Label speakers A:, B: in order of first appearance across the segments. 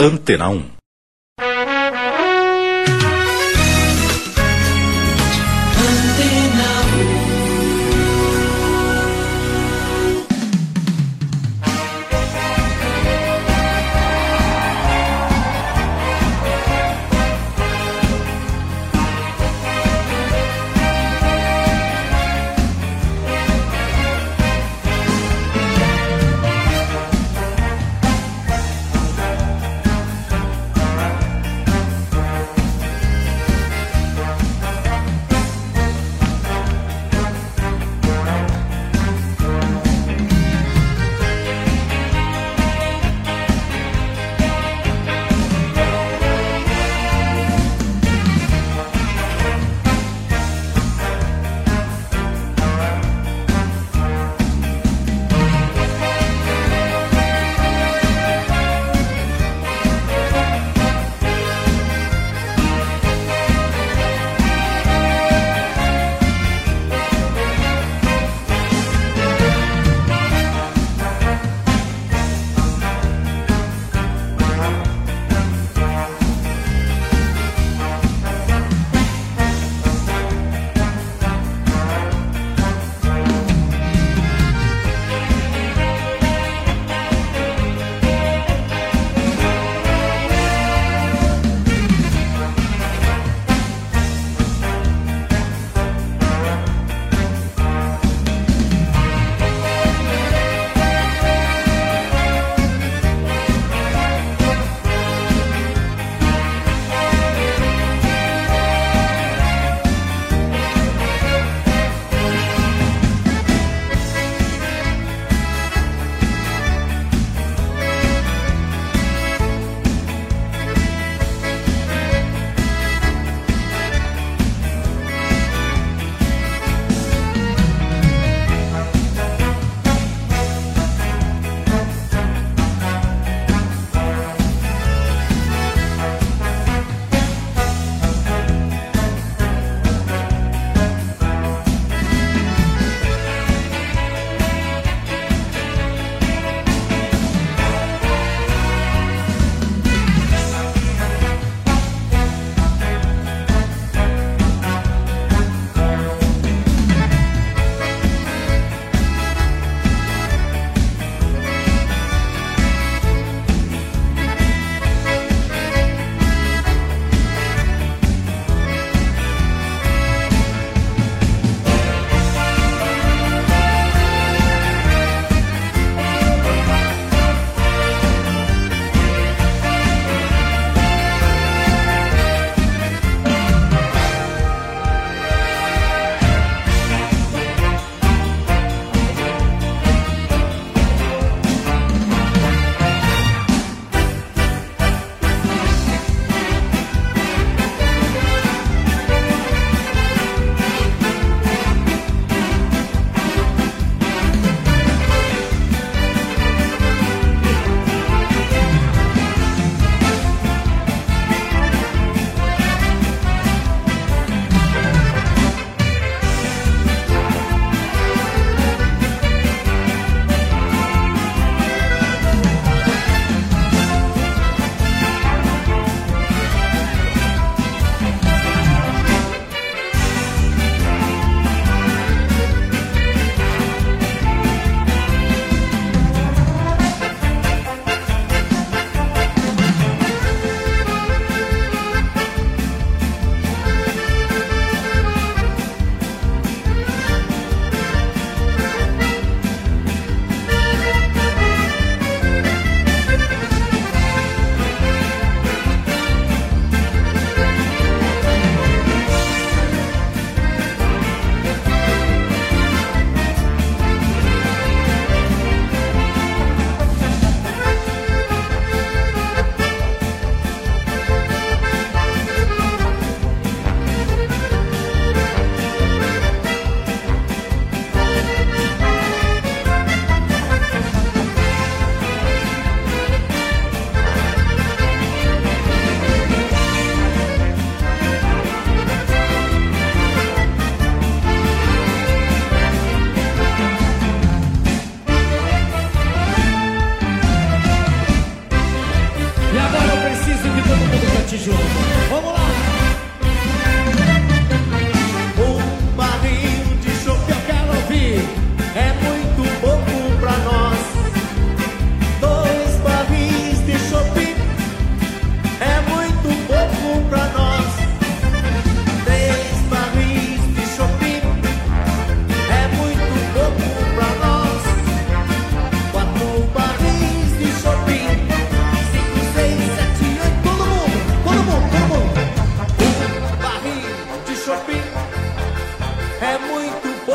A: Antena 1.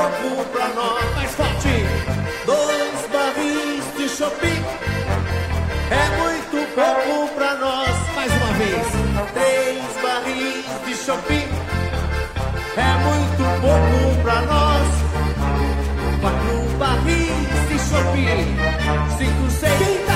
B: Pouco pra nós. Mais forte. Dois barris de shopping é muito pouco pra nós.
A: Mais uma vez.
B: Três barris de shopping é muito pouco pra nós. Quatro barris de shopping. Cinco, seis.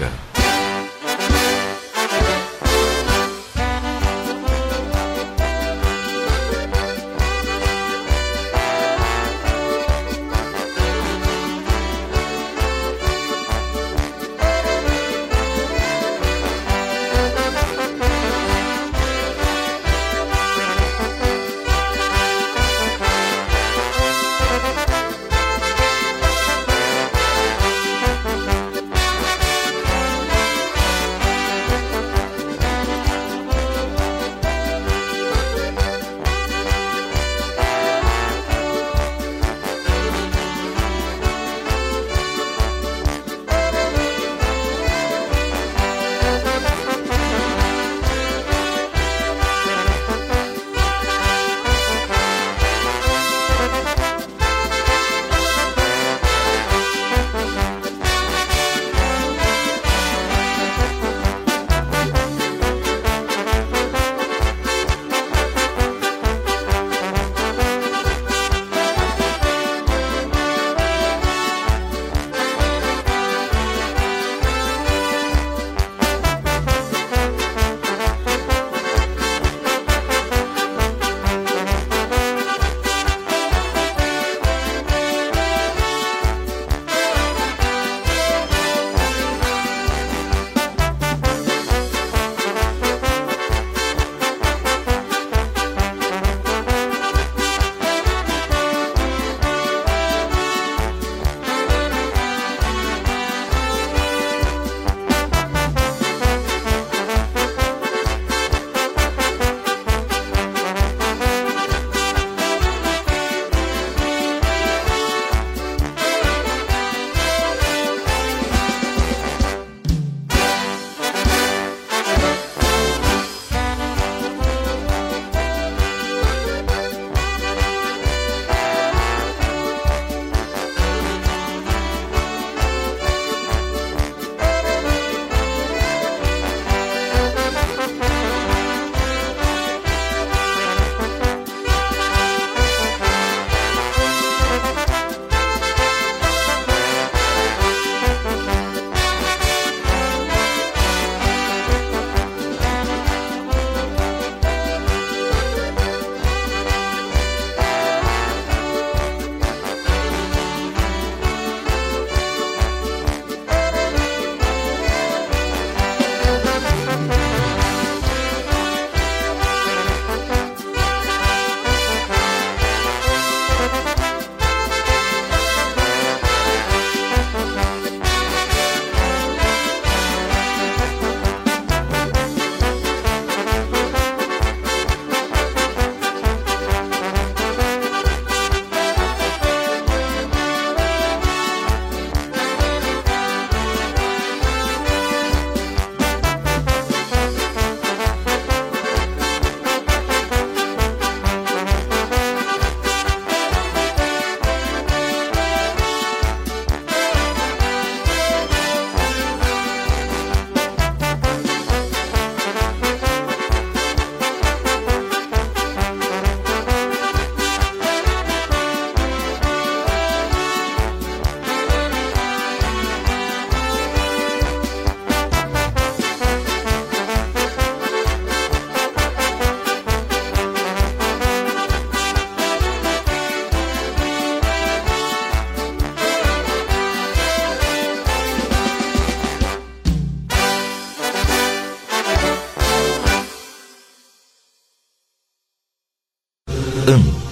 B: America.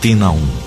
C: Antena 1.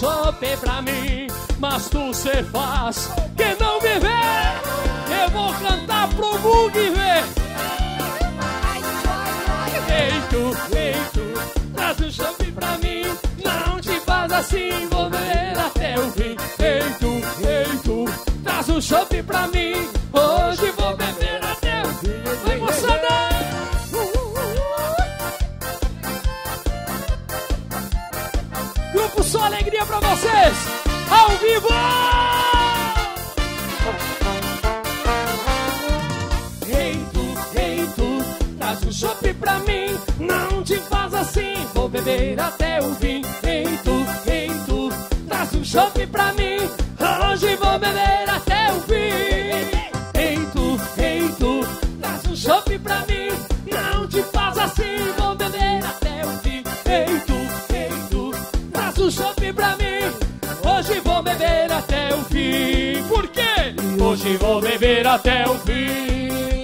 A: chope
D: é pra mim, mas tu cê faz que não me vê. Eu vou cantar pro Bug ver. Leito, leito, traz um chope pra mim, não te faz assim, vou ver até o fim. Leito, leito, traz um chope pra mim, hoje vou vocês ao vivo! Rei hey, tu, rei tu, traz um chopp pra mim. Não te faz assim, vou beber até o fim. Rei hey, tu, rei tu, traz um chopp pra mim. Hoje vou beber Hoje vou beber até o fim.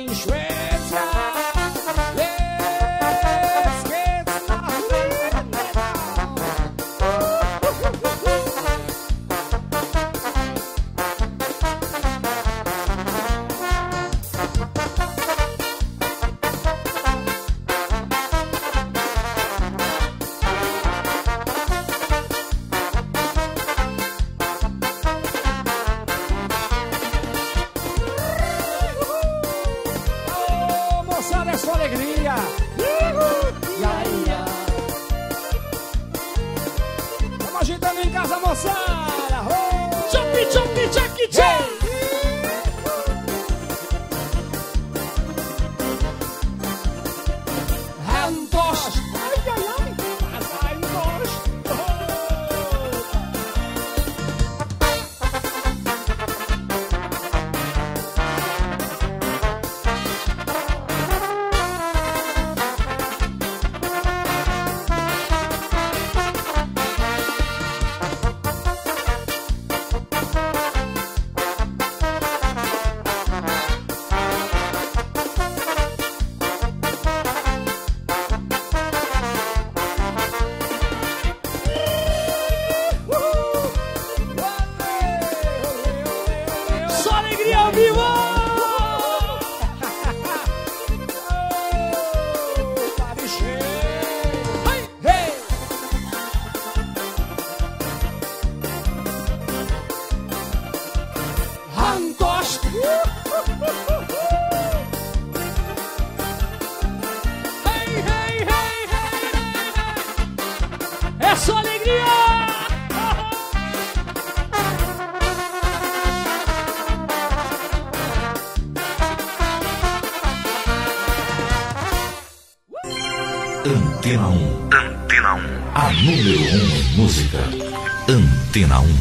C: Antena 1.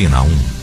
C: Antena 1.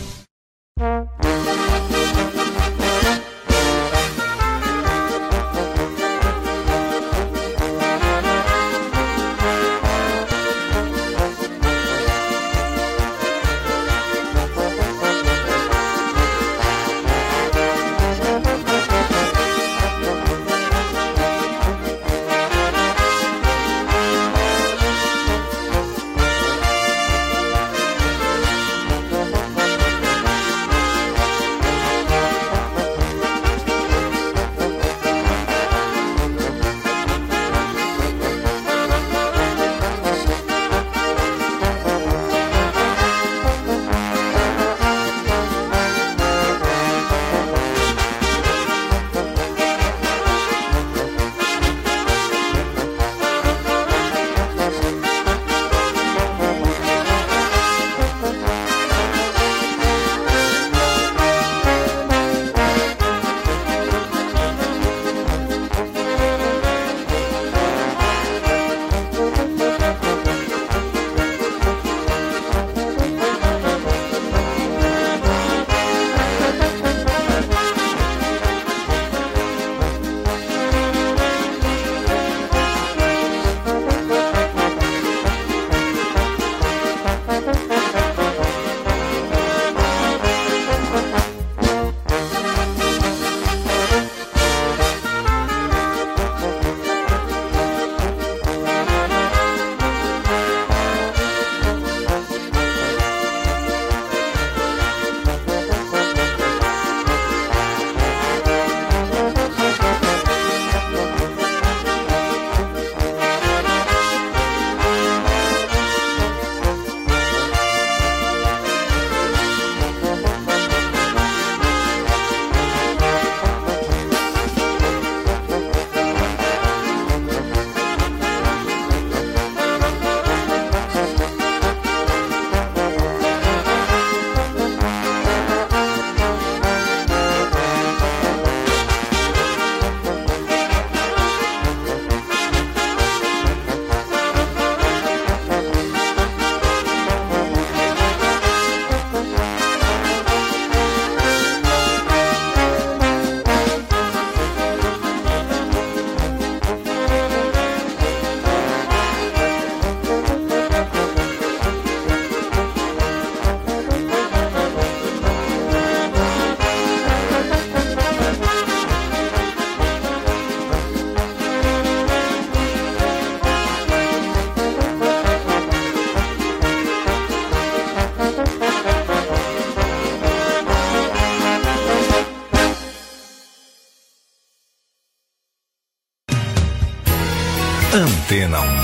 C: Antena 1.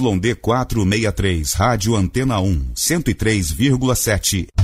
E: YD463, Rádio Antena 1, 103,7.